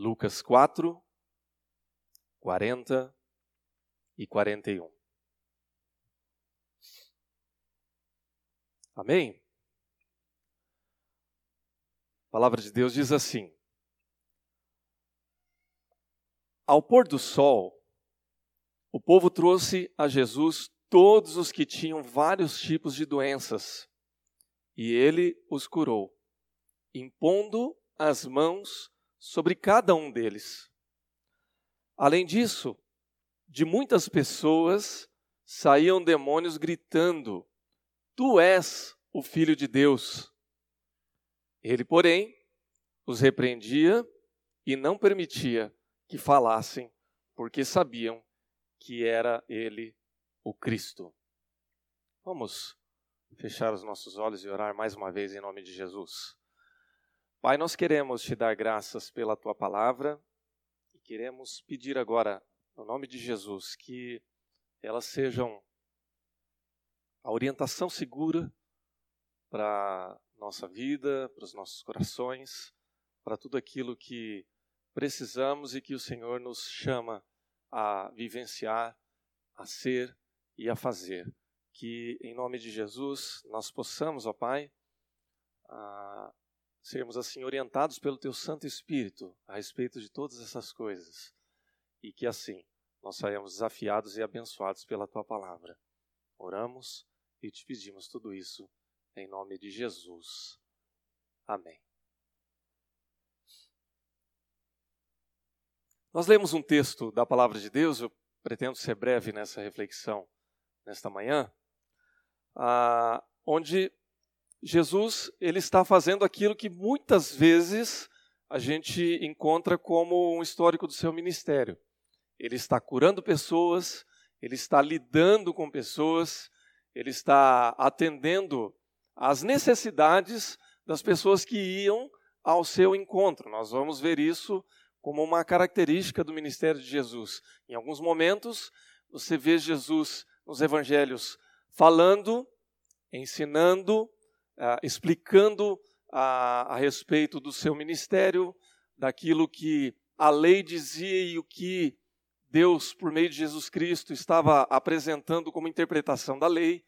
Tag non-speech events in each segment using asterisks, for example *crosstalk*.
Lucas 4, 40 e 41. Amém? A palavra de Deus diz assim: Ao pôr do sol, o povo trouxe a Jesus todos os que tinham vários tipos de doenças, e ele os curou, impondo as mãos sobre cada um deles. Além disso, de muitas pessoas saíam demônios gritando: Tu és o Filho de Deus. Ele, porém, os repreendia e não permitia que falassem, porque sabiam que era ele o Cristo. Vamos fechar os nossos olhos e orar mais uma vez em nome de Jesus. Pai, nós queremos te dar graças pela tua palavra e queremos pedir agora, no nome de Jesus, que elas sejam a orientação segura para nossa vida, para os nossos corações, para tudo aquilo que precisamos e que o Senhor nos chama a vivenciar, a ser e a fazer. Que, em nome de Jesus, nós possamos, ó Pai, sermos assim orientados pelo Teu Santo Espírito a respeito de todas essas coisas. E que assim nós saiamos desafiados e abençoados pela Tua palavra. Oramos e te pedimos tudo isso em nome de Jesus. Amém. Nós lemos um texto da palavra de Deus, eu pretendo ser breve nessa reflexão nesta manhã, ah, onde Jesus ele está fazendo aquilo que muitas vezes a gente encontra como um histórico do seu ministério. Ele está curando pessoas, ele está lidando com pessoas, ele está atendendo às necessidades das pessoas que iam ao seu encontro. Nós vamos ver isso como uma característica do ministério de Jesus. Em alguns momentos, você vê Jesus nos evangelhos falando, ensinando, uh, explicando uh, a respeito do seu ministério, daquilo que a lei dizia e o que Deus, por meio de Jesus Cristo, estava apresentando como interpretação da lei.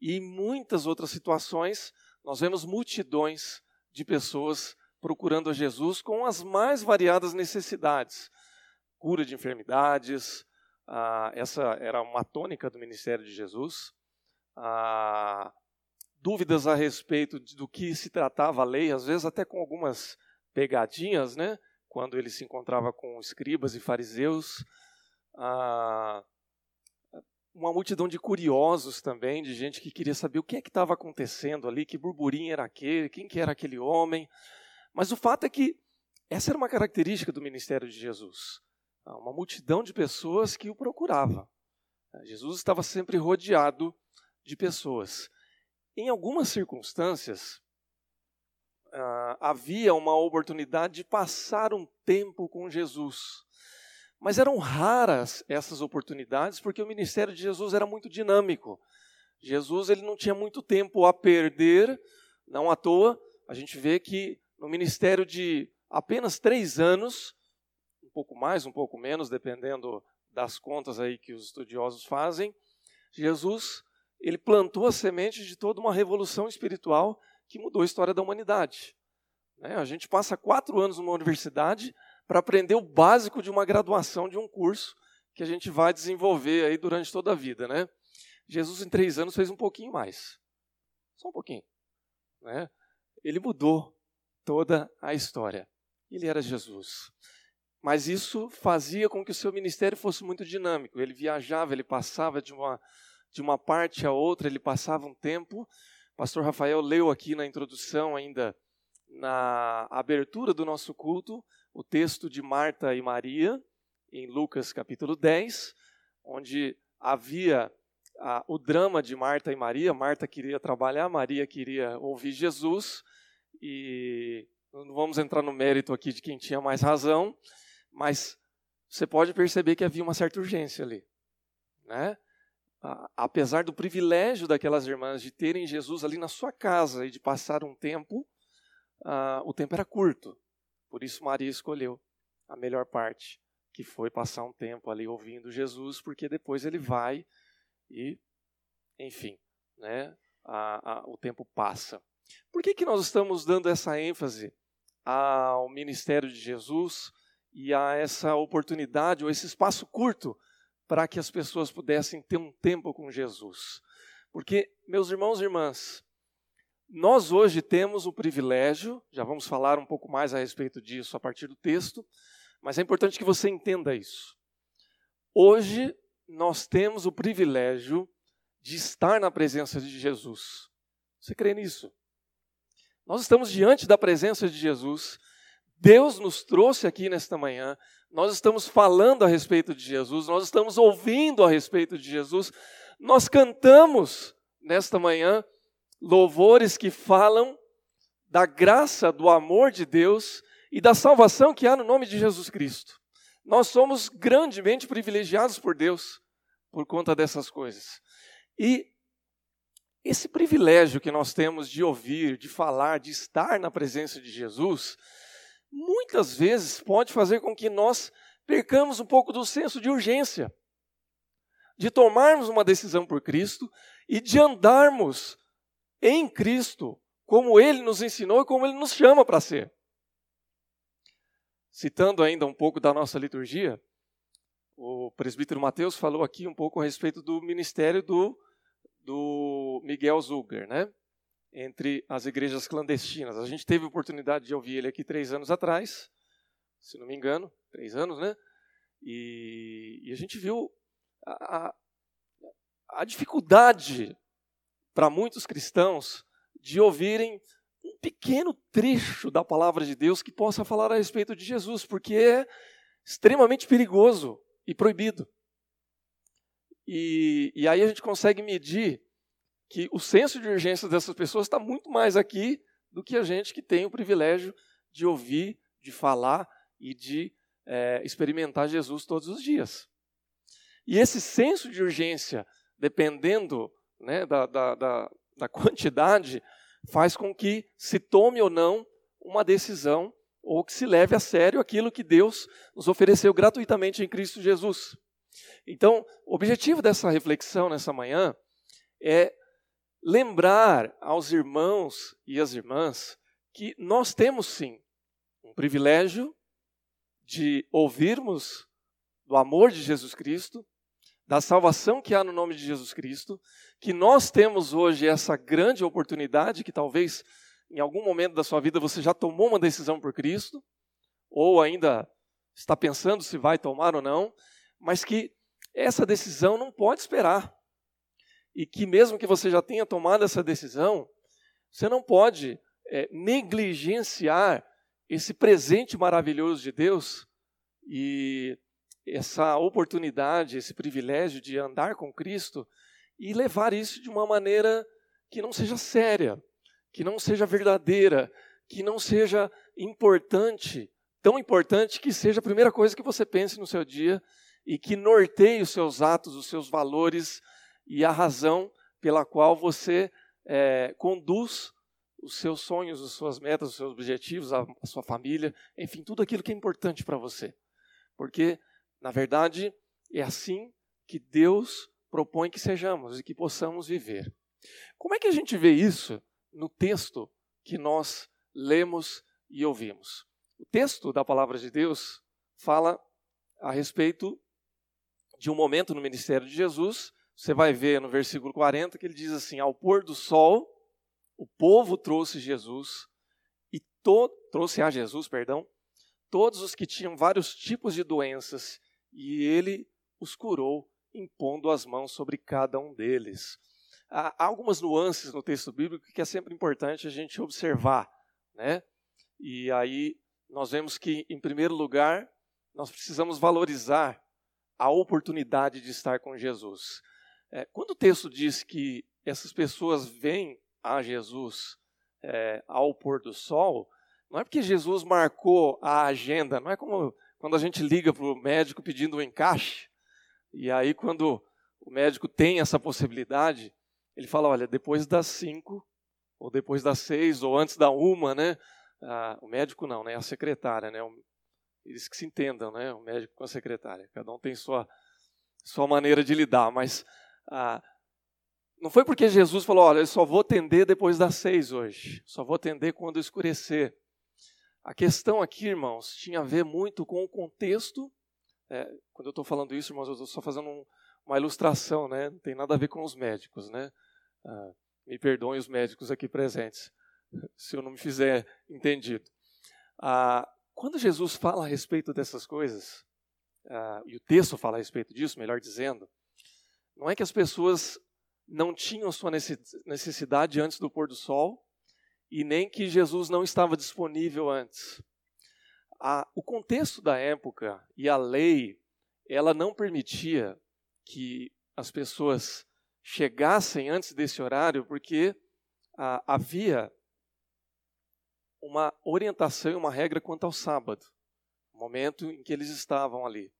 E em muitas outras situações, nós vemos multidões de pessoas procurando a Jesus com as mais variadas necessidades. Cura de enfermidades, ah, essa era uma tônica do ministério de Jesus. Ah, dúvidas a respeito do que se tratava a lei, às vezes até com algumas pegadinhas, né? quando ele se encontrava com escribas e fariseus. Ah, uma multidão de curiosos também, de gente que queria saber o que é que estava acontecendo ali, que burburinho era aquele, quem que era aquele homem. Mas o fato é que essa era uma característica do ministério de Jesus. Uma multidão de pessoas que o procurava. Jesus estava sempre rodeado de pessoas. Em algumas circunstâncias, uh, havia uma oportunidade de passar um tempo com Jesus. Mas eram raras essas oportunidades porque o ministério de Jesus era muito dinâmico. Jesus ele não tinha muito tempo a perder, não à toa. A gente vê que no ministério de apenas três anos, um pouco mais, um pouco menos, dependendo das contas aí que os estudiosos fazem, Jesus ele plantou a semente de toda uma revolução espiritual que mudou a história da humanidade. Né? A gente passa quatro anos numa universidade para aprender o básico de uma graduação de um curso que a gente vai desenvolver aí durante toda a vida, né? Jesus em três anos fez um pouquinho mais, só um pouquinho, né? Ele mudou toda a história. Ele era Jesus. Mas isso fazia com que o seu ministério fosse muito dinâmico. Ele viajava, ele passava de uma, de uma parte a outra, ele passava um tempo. Pastor Rafael leu aqui na introdução, ainda na abertura do nosso culto, o texto de Marta e Maria, em Lucas capítulo 10, onde havia o drama de Marta e Maria. Marta queria trabalhar, Maria queria ouvir Jesus e não vamos entrar no mérito aqui de quem tinha mais razão, mas você pode perceber que havia uma certa urgência ali, né? Apesar do privilégio daquelas irmãs de terem Jesus ali na sua casa e de passar um tempo, uh, o tempo era curto. Por isso Maria escolheu a melhor parte, que foi passar um tempo ali ouvindo Jesus, porque depois ele vai e, enfim, né, a, a, o tempo passa. Por que, que nós estamos dando essa ênfase ao ministério de Jesus e a essa oportunidade ou esse espaço curto para que as pessoas pudessem ter um tempo com Jesus? Porque, meus irmãos e irmãs, nós hoje temos o privilégio, já vamos falar um pouco mais a respeito disso a partir do texto, mas é importante que você entenda isso. Hoje nós temos o privilégio de estar na presença de Jesus. Você crê nisso? Nós estamos diante da presença de Jesus. Deus nos trouxe aqui nesta manhã. Nós estamos falando a respeito de Jesus, nós estamos ouvindo a respeito de Jesus. Nós cantamos nesta manhã louvores que falam da graça, do amor de Deus e da salvação que há no nome de Jesus Cristo. Nós somos grandemente privilegiados por Deus por conta dessas coisas. E esse privilégio que nós temos de ouvir, de falar, de estar na presença de Jesus, muitas vezes pode fazer com que nós percamos um pouco do senso de urgência, de tomarmos uma decisão por Cristo e de andarmos em Cristo, como ele nos ensinou e como ele nos chama para ser. Citando ainda um pouco da nossa liturgia, o presbítero Mateus falou aqui um pouco a respeito do ministério do, do Miguel Zuger, né? Entre as igrejas clandestinas. A gente teve a oportunidade de ouvir ele aqui três anos atrás, se não me engano, três anos, né? E, e a gente viu a, a dificuldade para muitos cristãos de ouvirem um pequeno trecho da palavra de Deus que possa falar a respeito de Jesus, porque é extremamente perigoso e proibido. E, e aí a gente consegue medir que o senso de urgência dessas pessoas está muito mais aqui do que a gente que tem o privilégio de ouvir, de falar e de é, experimentar Jesus todos os dias. E esse senso de urgência, dependendo né, da, da, da, da *laughs* quantidade, faz com que se tome ou não uma decisão ou que se leve a sério aquilo que Deus nos ofereceu gratuitamente em Cristo Jesus. Então, o objetivo dessa reflexão nessa manhã é lembrar aos irmãos e às irmãs que nós temos sim um privilégio de ouvirmos do amor de Jesus Cristo, da salvação que há no nome de Jesus Cristo, que nós temos hoje essa grande oportunidade, que talvez em algum momento da sua vida você já tomou uma decisão por Cristo, ou ainda está pensando se vai tomar ou não, mas que essa decisão não pode esperar. E que mesmo que você já tenha tomado essa decisão, você não pode é, negligenciar esse presente maravilhoso de Deus e essa oportunidade, esse privilégio de andar com Cristo e levar isso de uma maneira que não seja séria, que não seja verdadeira, que não seja importante, tão importante que seja a primeira coisa que você pense no seu dia e que norteie os seus atos, os seus valores e a razão pela qual você é, conduz os seus sonhos, as suas metas, os seus objetivos, a, a sua família, enfim, tudo aquilo que é importante para você. Porque na verdade, é assim que Deus propõe que sejamos e que possamos viver. Como é que a gente vê isso no texto que nós lemos e ouvimos? O texto da palavra de Deus fala a respeito de um momento no ministério de Jesus. Você vai ver no versículo 40 que ele diz assim: Ao pôr do sol, o povo trouxe Jesus e trouxe a Jesus, perdão, todos os que tinham vários tipos de doenças e ele os curou, impondo as mãos sobre cada um deles. Há algumas nuances no texto bíblico que é sempre importante a gente observar, né? E aí nós vemos que, em primeiro lugar, nós precisamos valorizar a oportunidade de estar com Jesus. É, quando o texto diz que essas pessoas vêm a Jesus é, ao pôr do sol, não é porque Jesus marcou a agenda, não é como quando a gente liga para o médico pedindo um encaixe, e aí quando o médico tem essa possibilidade, ele fala, olha, depois das cinco, ou depois das seis, ou antes da uma, né? Ah, o médico não, né? A secretária, né? eles que se entendam, né? O médico com a secretária. Cada um tem sua, sua maneira de lidar, mas ah, não foi porque Jesus falou, olha, eu só vou atender depois das seis hoje, só vou atender quando escurecer. A questão aqui, irmãos, tinha a ver muito com o contexto. É, quando eu estou falando isso, irmãos, eu estou só fazendo um, uma ilustração, né? Não tem nada a ver com os médicos, né? Ah, me perdoem os médicos aqui presentes, se eu não me fizer entendido. Ah, quando Jesus fala a respeito dessas coisas, ah, e o texto fala a respeito disso, melhor dizendo, não é que as pessoas não tinham sua necessidade antes do pôr do sol, e nem que Jesus não estava disponível antes. o contexto da época e a lei, ela não permitia que as pessoas chegassem antes desse horário, porque ah, havia uma orientação e uma regra quanto ao sábado, momento em que eles estavam ali.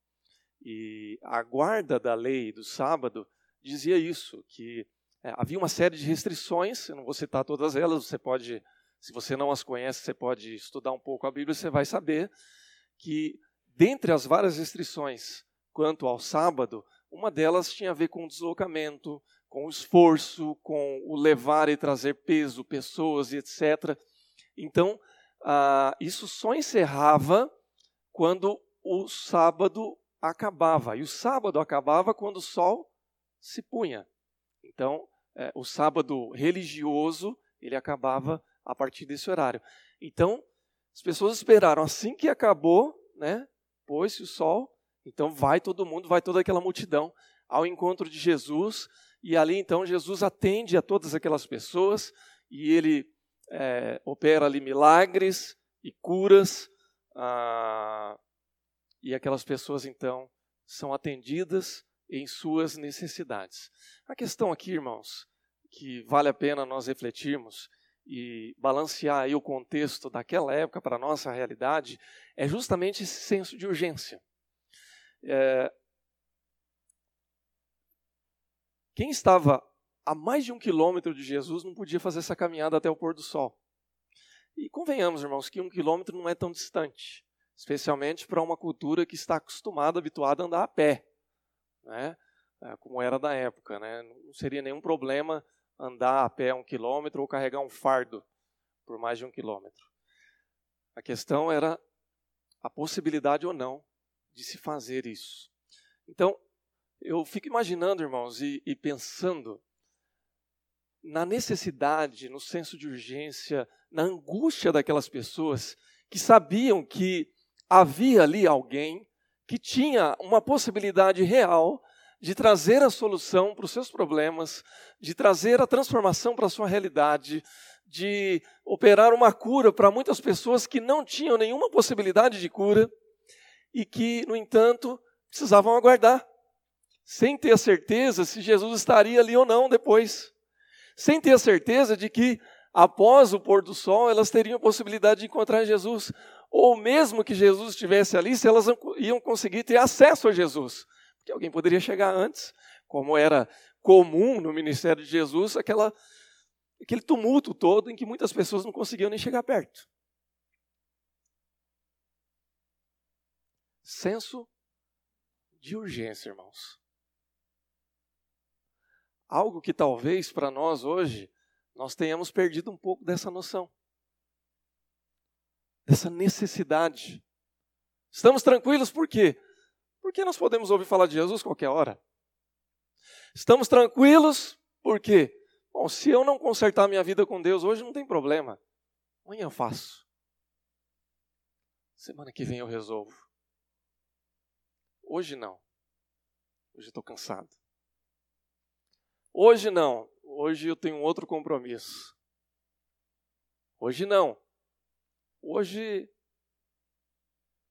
E a guarda da lei do sábado dizia isso, que é, havia uma série de restrições, eu não vou citar todas elas, você pode, se você não as conhece, você pode estudar um pouco a Bíblia, você vai saber que, dentre as várias restrições quanto ao sábado, uma delas tinha a ver com o deslocamento, com o esforço, com o levar e trazer peso, pessoas e etc. Então, ah, isso só encerrava quando o sábado acabava. E o sábado acabava quando o sol se punha. Então, é, o sábado religioso, ele acabava a partir desse horário. Então, as pessoas esperaram assim que acabou, né? Pôs-se o sol, então vai todo mundo, vai toda aquela multidão ao encontro de Jesus, e ali então Jesus atende a todas aquelas pessoas e ele é, opera ali milagres e curas, ah, e aquelas pessoas então são atendidas em suas necessidades. A questão aqui, irmãos, que vale a pena nós refletirmos e balancear aí o contexto daquela época para a nossa realidade, é justamente esse senso de urgência. É, quem estava a mais de um quilômetro de Jesus não podia fazer essa caminhada até o pôr do sol. E convenhamos, irmãos, que um quilômetro não é tão distante, especialmente para uma cultura que está acostumada, habituada a andar a pé, né? É, como era da época. Né? Não seria nenhum problema andar a pé um quilômetro ou carregar um fardo por mais de um quilômetro. A questão era a possibilidade ou não de se fazer isso. Então, eu fico imaginando, irmãos, e, e pensando na necessidade, no senso de urgência, na angústia daquelas pessoas que sabiam que havia ali alguém que tinha uma possibilidade real de trazer a solução para os seus problemas, de trazer a transformação para a sua realidade, de operar uma cura para muitas pessoas que não tinham nenhuma possibilidade de cura e que, no entanto, precisavam aguardar, sem ter a certeza se Jesus estaria ali ou não depois sem ter a certeza de que após o pôr do sol elas teriam a possibilidade de encontrar Jesus, ou mesmo que Jesus estivesse ali, se elas iam conseguir ter acesso a Jesus, porque alguém poderia chegar antes, como era comum no ministério de Jesus, aquela, aquele tumulto todo em que muitas pessoas não conseguiam nem chegar perto. Senso de urgência, irmãos. Algo que talvez para nós hoje nós tenhamos perdido um pouco dessa noção, dessa necessidade. Estamos tranquilos por quê? Porque nós podemos ouvir falar de Jesus qualquer hora. Estamos tranquilos porque, bom, se eu não consertar minha vida com Deus hoje não tem problema. Amanhã eu faço. Semana que vem eu resolvo. Hoje não. Hoje estou cansado. Hoje não. Hoje eu tenho outro compromisso. Hoje não. Hoje.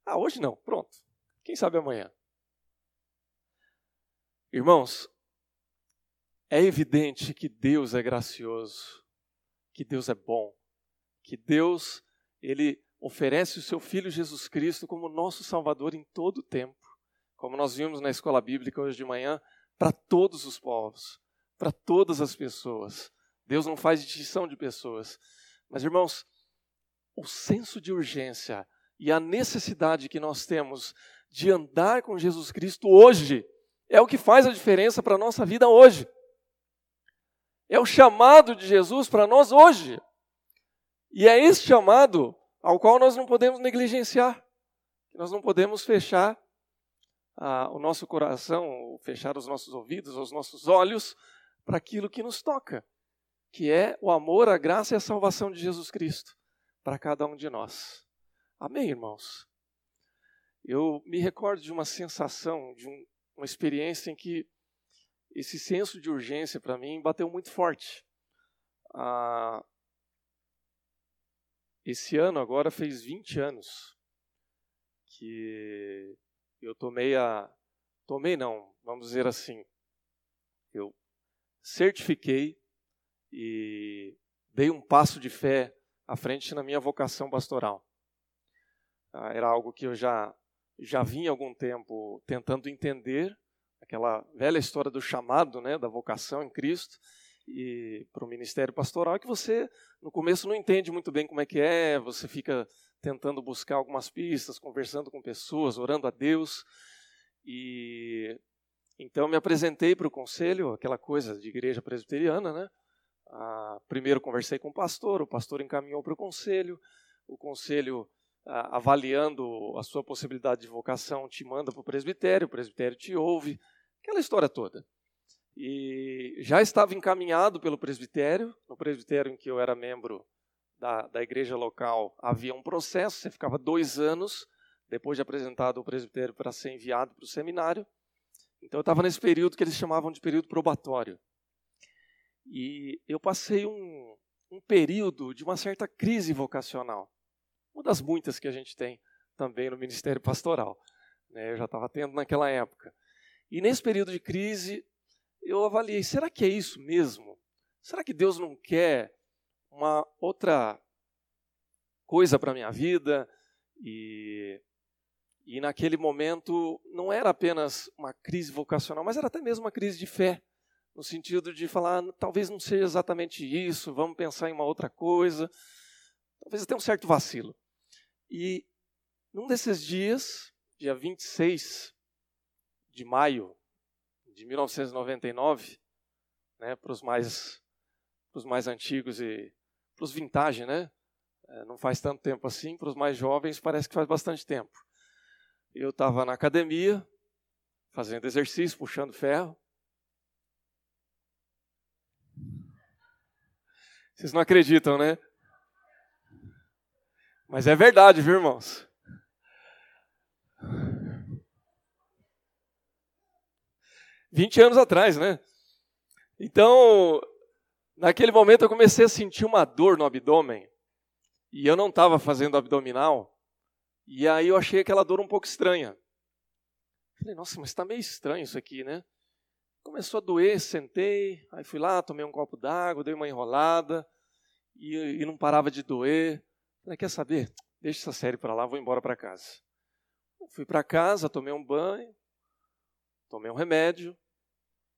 Ah, hoje não. Pronto. Quem sabe amanhã. Irmãos, é evidente que Deus é gracioso, que Deus é bom, que Deus ele oferece o seu filho Jesus Cristo como nosso salvador em todo o tempo, como nós vimos na escola bíblica hoje de manhã, para todos os povos para todas as pessoas. Deus não faz distinção de pessoas. Mas, irmãos, o senso de urgência e a necessidade que nós temos de andar com Jesus Cristo hoje é o que faz a diferença para a nossa vida hoje. É o chamado de Jesus para nós hoje. E é esse chamado ao qual nós não podemos negligenciar. Nós não podemos fechar ah, o nosso coração, fechar os nossos ouvidos, os nossos olhos para aquilo que nos toca, que é o amor, a graça e a salvação de Jesus Cristo para cada um de nós. Amém, irmãos? Eu me recordo de uma sensação, de um, uma experiência em que esse senso de urgência para mim bateu muito forte. Ah, esse ano agora fez 20 anos que eu tomei a. Tomei não, vamos dizer assim. Eu certifiquei e dei um passo de fé à frente na minha vocação pastoral. Ah, era algo que eu já, já vinha algum tempo tentando entender aquela velha história do chamado, né, da vocação em Cristo e para o ministério pastoral, que você no começo não entende muito bem como é que é, você fica tentando buscar algumas pistas, conversando com pessoas, orando a Deus. E então me apresentei para o conselho, aquela coisa de igreja presbiteriana, né? Ah, primeiro conversei com o pastor, o pastor encaminhou para o conselho, o conselho ah, avaliando a sua possibilidade de vocação te manda para o presbitério, o presbitério te ouve, aquela história toda. E já estava encaminhado pelo presbitério, no presbitério em que eu era membro da, da igreja local, havia um processo, você ficava dois anos depois de apresentado ao presbitério para ser enviado para o seminário. Então eu estava nesse período que eles chamavam de período probatório. E eu passei um, um período de uma certa crise vocacional, uma das muitas que a gente tem também no ministério pastoral. Né? Eu já estava tendo naquela época. E nesse período de crise, eu avaliei: será que é isso mesmo? Será que Deus não quer uma outra coisa para a minha vida? E, e naquele momento não era apenas uma crise vocacional, mas era até mesmo uma crise de fé no sentido de falar, talvez não seja exatamente isso, vamos pensar em uma outra coisa, talvez até um certo vacilo. E num desses dias, dia 26 de maio de 1999, né, para os mais, pros mais antigos e para os vintage, né? É, não faz tanto tempo assim, para os mais jovens parece que faz bastante tempo. Eu estava na academia, fazendo exercício, puxando ferro, Vocês não acreditam, né? Mas é verdade, viu, irmãos? Vinte anos atrás, né? Então, naquele momento eu comecei a sentir uma dor no abdômen. E eu não estava fazendo abdominal. E aí eu achei aquela dor um pouco estranha. Falei, nossa, mas está meio estranho isso aqui, né? Começou a doer, sentei, aí fui lá, tomei um copo d'água, dei uma enrolada e, e não parava de doer. Falei, quer saber? Deixa essa série para lá, vou embora para casa. Fui para casa, tomei um banho, tomei um remédio.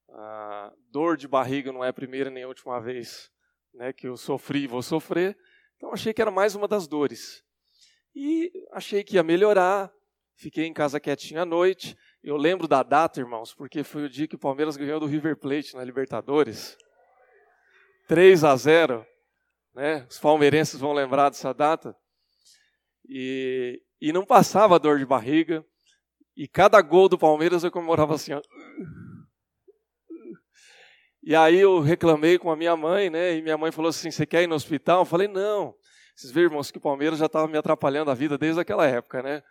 A dor de barriga não é a primeira nem a última vez né, que eu sofri e vou sofrer. Então achei que era mais uma das dores. E achei que ia melhorar. Fiquei em casa quietinho à noite. Eu lembro da data, irmãos, porque foi o dia que o Palmeiras ganhou do River Plate na Libertadores. 3 a 0. Né? Os palmeirenses vão lembrar dessa data. E, e não passava dor de barriga. E cada gol do Palmeiras eu comemorava assim. Ó. E aí eu reclamei com a minha mãe, né? E minha mãe falou assim: Você quer ir no hospital? Eu falei: Não. Vocês viram, irmãos, que o Palmeiras já estava me atrapalhando a vida desde aquela época, né?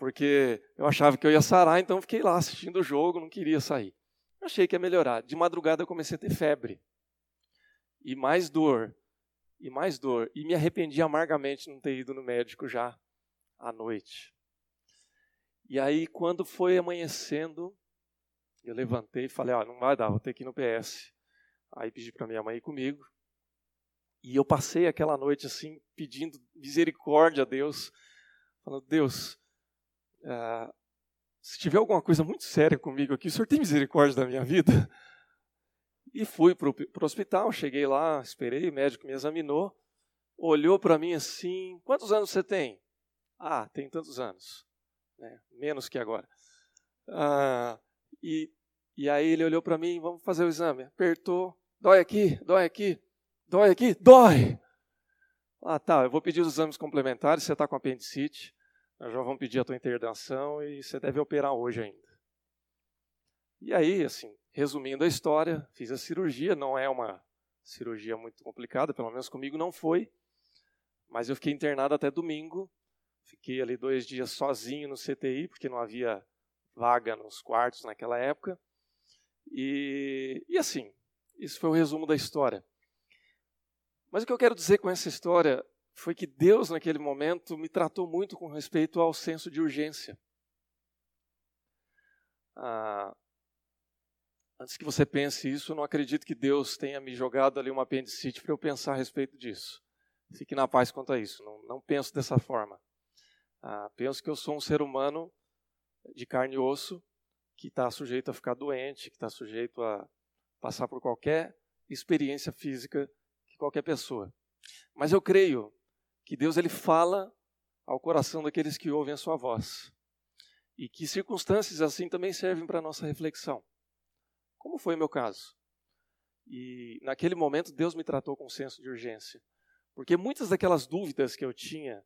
porque eu achava que eu ia sarar, então fiquei lá assistindo o jogo, não queria sair. Achei que ia melhorar. De madrugada eu comecei a ter febre. E mais dor. E mais dor. E me arrependi amargamente de não ter ido no médico já à noite. E aí, quando foi amanhecendo, eu levantei e falei: Ó, ah, não vai dar, vou ter que ir no PS. Aí pedi para minha mãe ir comigo. E eu passei aquela noite assim, pedindo misericórdia a Deus, falando: Deus, ah, se tiver alguma coisa muito séria comigo aqui, o senhor tem misericórdia da minha vida? E fui para o hospital, cheguei lá, esperei, o médico me examinou, olhou para mim assim, quantos anos você tem? Ah, tem tantos anos. Né? Menos que agora. Ah, e, e aí ele olhou para mim, vamos fazer o exame. Apertou, dói aqui, dói aqui, dói aqui, dói! Ah, tá, eu vou pedir os exames complementares, você está com apendicite, nós já vamos pedir a tua internação e você deve operar hoje ainda. E aí, assim, resumindo a história, fiz a cirurgia, não é uma cirurgia muito complicada, pelo menos comigo não foi, mas eu fiquei internado até domingo, fiquei ali dois dias sozinho no CTI, porque não havia vaga nos quartos naquela época, e, e assim, isso foi o resumo da história. Mas o que eu quero dizer com essa história foi que Deus, naquele momento, me tratou muito com respeito ao senso de urgência. Ah, antes que você pense isso, eu não acredito que Deus tenha me jogado ali uma apendicite para eu pensar a respeito disso. Fique na paz quanto a isso. Não, não penso dessa forma. Ah, penso que eu sou um ser humano de carne e osso que está sujeito a ficar doente, que está sujeito a passar por qualquer experiência física qualquer pessoa. Mas eu creio que Deus ele fala ao coração daqueles que ouvem a sua voz. E que circunstâncias assim também servem para a nossa reflexão. Como foi o meu caso? E naquele momento Deus me tratou com um senso de urgência. Porque muitas daquelas dúvidas que eu tinha,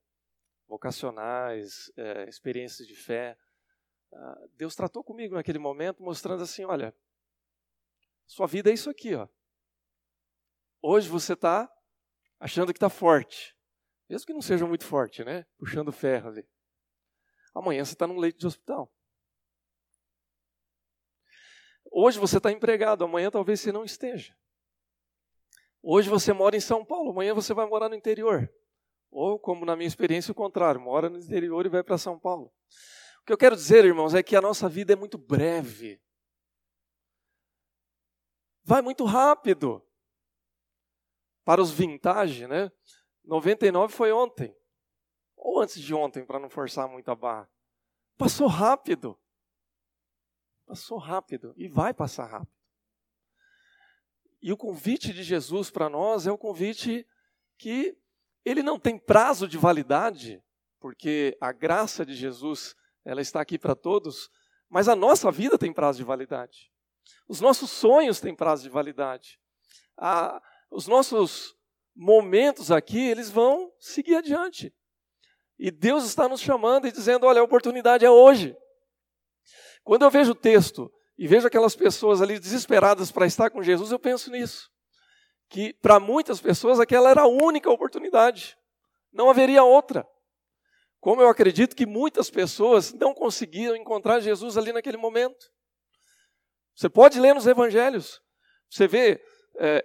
vocacionais, é, experiências de fé, uh, Deus tratou comigo naquele momento, mostrando assim: olha, sua vida é isso aqui, ó. Hoje você está achando que está forte, mesmo que não seja muito forte, né? Puxando ferro ali. Amanhã você está num leito de hospital. Hoje você está empregado, amanhã talvez você não esteja. Hoje você mora em São Paulo, amanhã você vai morar no interior. Ou, como na minha experiência, o contrário, mora no interior e vai para São Paulo. O que eu quero dizer, irmãos, é que a nossa vida é muito breve. Vai muito rápido para os vintage, né? 99 foi ontem. Ou antes de ontem, para não forçar muito a barra. Passou rápido. Passou rápido e vai passar rápido. E o convite de Jesus para nós é o convite que ele não tem prazo de validade, porque a graça de Jesus, ela está aqui para todos, mas a nossa vida tem prazo de validade. Os nossos sonhos têm prazo de validade. A, os nossos momentos aqui, eles vão seguir adiante. E Deus está nos chamando e dizendo: olha, a oportunidade é hoje. Quando eu vejo o texto e vejo aquelas pessoas ali desesperadas para estar com Jesus, eu penso nisso. Que para muitas pessoas aquela era a única oportunidade, não haveria outra. Como eu acredito que muitas pessoas não conseguiram encontrar Jesus ali naquele momento. Você pode ler nos evangelhos, você vê é,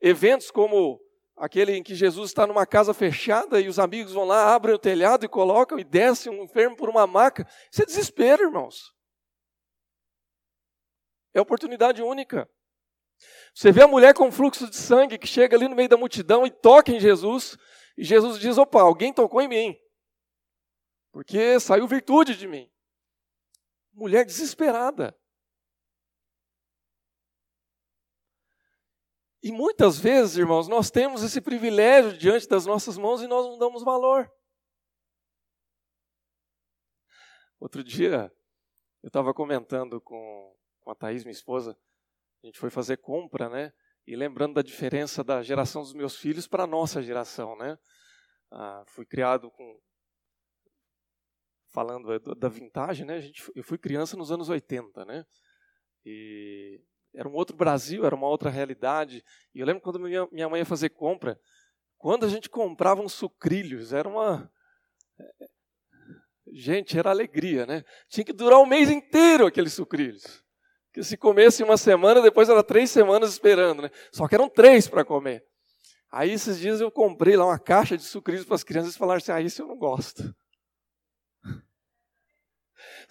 Eventos como aquele em que Jesus está numa casa fechada e os amigos vão lá, abrem o telhado e colocam e descem um enfermo por uma maca. Isso é desespero, irmãos. É oportunidade única. Você vê a mulher com fluxo de sangue que chega ali no meio da multidão e toca em Jesus, e Jesus diz: opa, alguém tocou em mim, porque saiu virtude de mim. Mulher desesperada. E muitas vezes, irmãos, nós temos esse privilégio diante das nossas mãos e nós não damos valor. Outro dia, eu estava comentando com, com a Thaís, minha esposa, a gente foi fazer compra, né? E lembrando da diferença da geração dos meus filhos para a nossa geração, né? Ah, fui criado com. Falando da vintage, né? A gente, eu fui criança nos anos 80, né? E era um outro Brasil, era uma outra realidade. E eu lembro quando minha, minha mãe ia fazer compra, quando a gente comprava uns sucrilhos, era uma. Gente, era alegria, né? Tinha que durar um mês inteiro aqueles sucrilhos. Porque se comesse uma semana, depois era três semanas esperando, né? Só que eram três para comer. Aí esses dias eu comprei lá uma caixa de sucrilhos para as crianças e falaram assim: ah, isso eu não gosto. *laughs*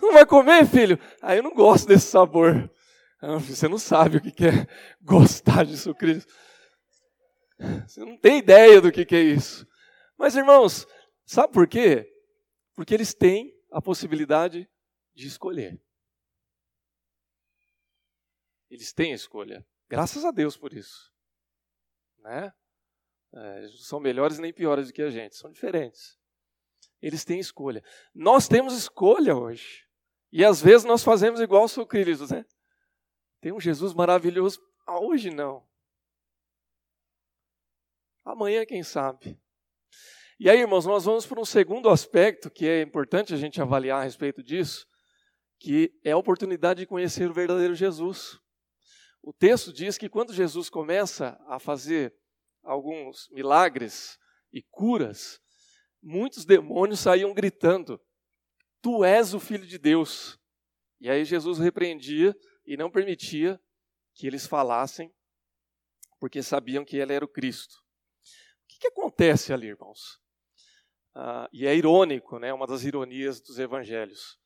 Não vai comer, filho? Ah, eu não gosto desse sabor. *laughs* Você não sabe o que é gostar de Jesus Você não tem ideia do que é isso. Mas, irmãos, sabe por quê? Porque eles têm a possibilidade de escolher. Eles têm escolha. Graças a Deus por isso. Né? É, não são melhores nem piores do que a gente, são diferentes. eles têm escolha. Nós temos escolha hoje. E às vezes nós fazemos igual os sucrilhos, né? Tem um Jesus maravilhoso. Ah, hoje não. Amanhã, quem sabe. E aí, irmãos, nós vamos para um segundo aspecto que é importante a gente avaliar a respeito disso, que é a oportunidade de conhecer o verdadeiro Jesus. O texto diz que quando Jesus começa a fazer alguns milagres e curas, muitos demônios saíam gritando: Tu és o filho de Deus. E aí Jesus repreendia e não permitia que eles falassem, porque sabiam que ele era o Cristo. O que, que acontece ali, irmãos? Ah, e é irônico, né? Uma das ironias dos evangelhos.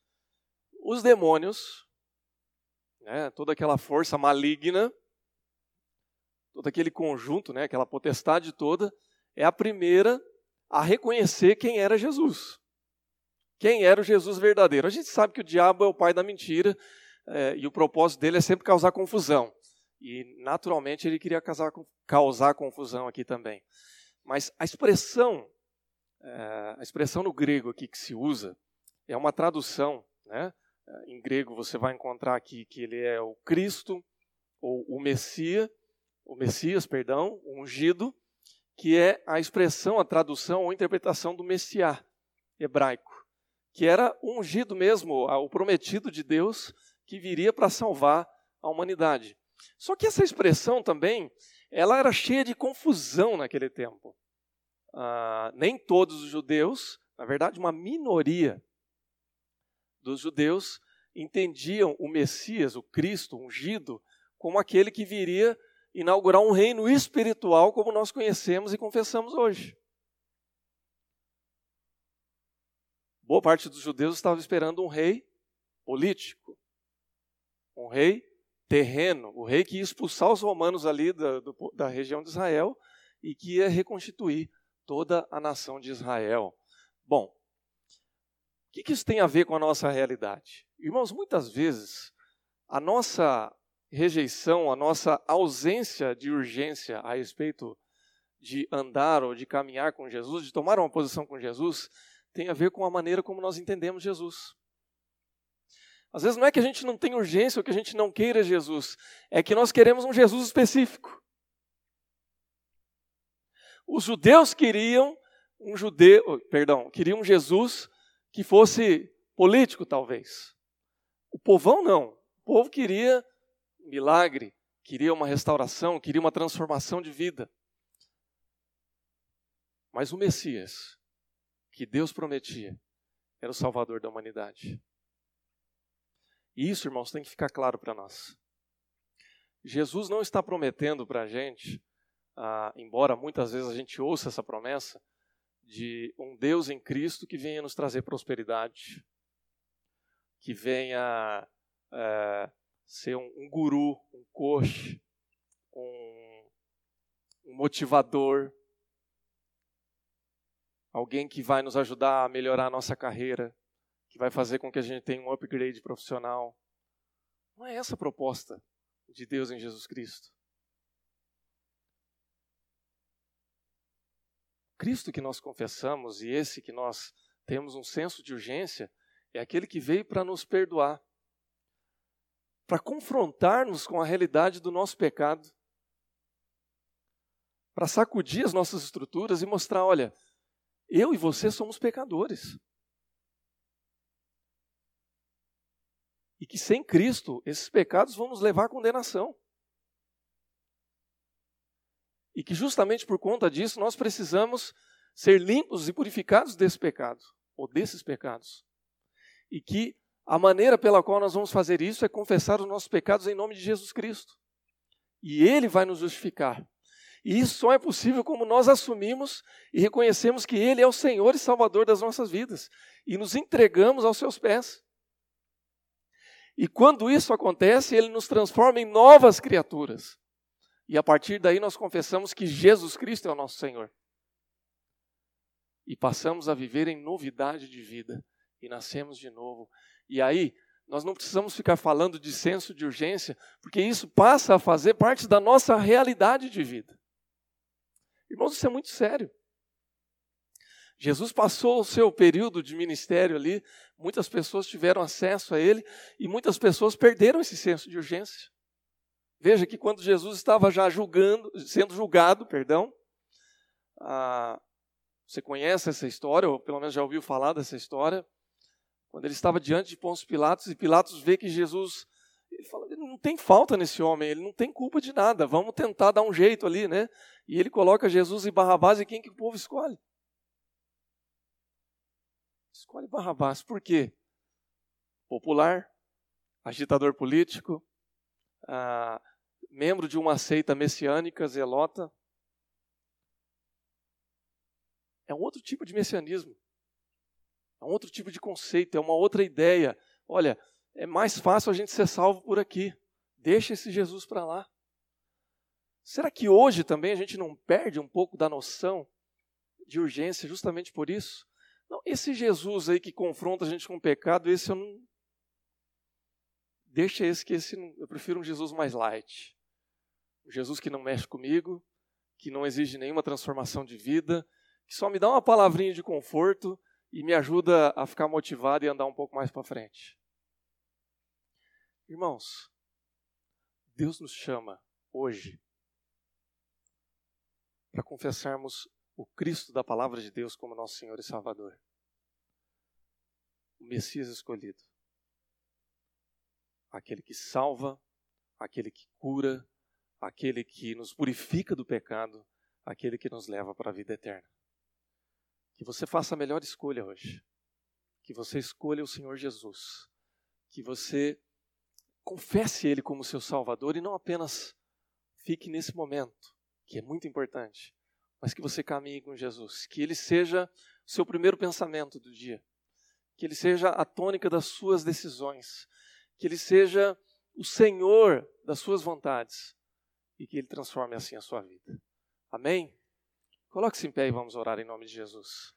Os demônios, né? Toda aquela força maligna, todo aquele conjunto, né? Aquela potestade toda, é a primeira a reconhecer quem era Jesus. Quem era o Jesus verdadeiro? A gente sabe que o diabo é o pai da mentira é, e o propósito dele é sempre causar confusão. E, naturalmente, ele queria causar, causar confusão aqui também. Mas a expressão, é, a expressão no grego aqui que se usa, é uma tradução. Né? Em grego você vai encontrar aqui que ele é o Cristo, ou o Messias, o Messias, perdão, o ungido, que é a expressão, a tradução ou interpretação do Messiá hebraico, que era o ungido mesmo, o prometido de Deus que viria para salvar a humanidade. Só que essa expressão também, ela era cheia de confusão naquele tempo. Ah, nem todos os judeus, na verdade, uma minoria dos judeus entendiam o Messias, o Cristo ungido, como aquele que viria inaugurar um reino espiritual como nós conhecemos e confessamos hoje. Boa parte dos judeus estava esperando um rei político, um rei terreno, o rei que ia expulsar os romanos ali da, do, da região de Israel e que ia reconstituir toda a nação de Israel. Bom, o que, que isso tem a ver com a nossa realidade? Irmãos, muitas vezes a nossa rejeição, a nossa ausência de urgência a respeito de andar ou de caminhar com Jesus, de tomar uma posição com Jesus, tem a ver com a maneira como nós entendemos Jesus. Às vezes não é que a gente não tem urgência ou que a gente não queira Jesus, é que nós queremos um Jesus específico. Os judeus queriam um judeu, perdão, queriam um Jesus que fosse político talvez. O povão não. O povo queria milagre, queria uma restauração, queria uma transformação de vida. Mas o Messias, que Deus prometia, era o Salvador da humanidade. E isso, irmãos, tem que ficar claro para nós. Jesus não está prometendo para a gente, ah, embora muitas vezes a gente ouça essa promessa, de um Deus em Cristo que venha nos trazer prosperidade, que venha é, ser um, um guru, um coach, um, um motivador, alguém que vai nos ajudar a melhorar a nossa carreira, que vai fazer com que a gente tenha um upgrade profissional. Não é essa a proposta de Deus em Jesus Cristo. Cristo que nós confessamos e esse que nós temos um senso de urgência é aquele que veio para nos perdoar para confrontar-nos com a realidade do nosso pecado, para sacudir as nossas estruturas e mostrar: olha, eu e você somos pecadores. E que sem Cristo, esses pecados vão nos levar à condenação. E que justamente por conta disso nós precisamos ser limpos e purificados desse pecado, ou desses pecados. E que a maneira pela qual nós vamos fazer isso é confessar os nossos pecados em nome de Jesus Cristo. E Ele vai nos justificar. E isso só é possível como nós assumimos e reconhecemos que Ele é o Senhor e Salvador das nossas vidas e nos entregamos aos seus pés. E quando isso acontece, Ele nos transforma em novas criaturas. E a partir daí nós confessamos que Jesus Cristo é o nosso Senhor. E passamos a viver em novidade de vida e nascemos de novo e aí, nós não precisamos ficar falando de senso de urgência, porque isso passa a fazer parte da nossa realidade de vida. Irmãos, isso é muito sério. Jesus passou o seu período de ministério ali, muitas pessoas tiveram acesso a ele e muitas pessoas perderam esse senso de urgência. Veja que quando Jesus estava já julgando, sendo julgado, perdão, ah, você conhece essa história, ou pelo menos já ouviu falar dessa história, quando ele estava diante de Pôncio Pilatos e Pilatos vê que Jesus ele fala, não tem falta nesse homem, ele não tem culpa de nada, vamos tentar dar um jeito ali, né? E ele coloca Jesus e Barrabás e quem que o povo escolhe? Escolhe Barrabás, por quê? Popular, agitador político, ah, membro de uma seita messiânica, zelota. É um outro tipo de messianismo. É um outro tipo de conceito, é uma outra ideia. Olha, é mais fácil a gente ser salvo por aqui. Deixa esse Jesus para lá. Será que hoje também a gente não perde um pouco da noção de urgência justamente por isso? Não, esse Jesus aí que confronta a gente com o pecado, esse eu não. Deixa esse que esse eu prefiro um Jesus mais light. Um Jesus que não mexe comigo, que não exige nenhuma transformação de vida, que só me dá uma palavrinha de conforto e me ajuda a ficar motivado e andar um pouco mais para frente. Irmãos, Deus nos chama hoje para confessarmos o Cristo da palavra de Deus como nosso Senhor e Salvador. O Messias escolhido. Aquele que salva, aquele que cura, aquele que nos purifica do pecado, aquele que nos leva para a vida eterna. Que você faça a melhor escolha hoje. Que você escolha o Senhor Jesus. Que você confesse Ele como seu Salvador e não apenas fique nesse momento, que é muito importante, mas que você caminhe com Jesus, que ele seja o seu primeiro pensamento do dia, que ele seja a tônica das suas decisões, que ele seja o Senhor das suas vontades e que ele transforme assim a sua vida. Amém? Coloque-se em pé e vamos orar em nome de Jesus.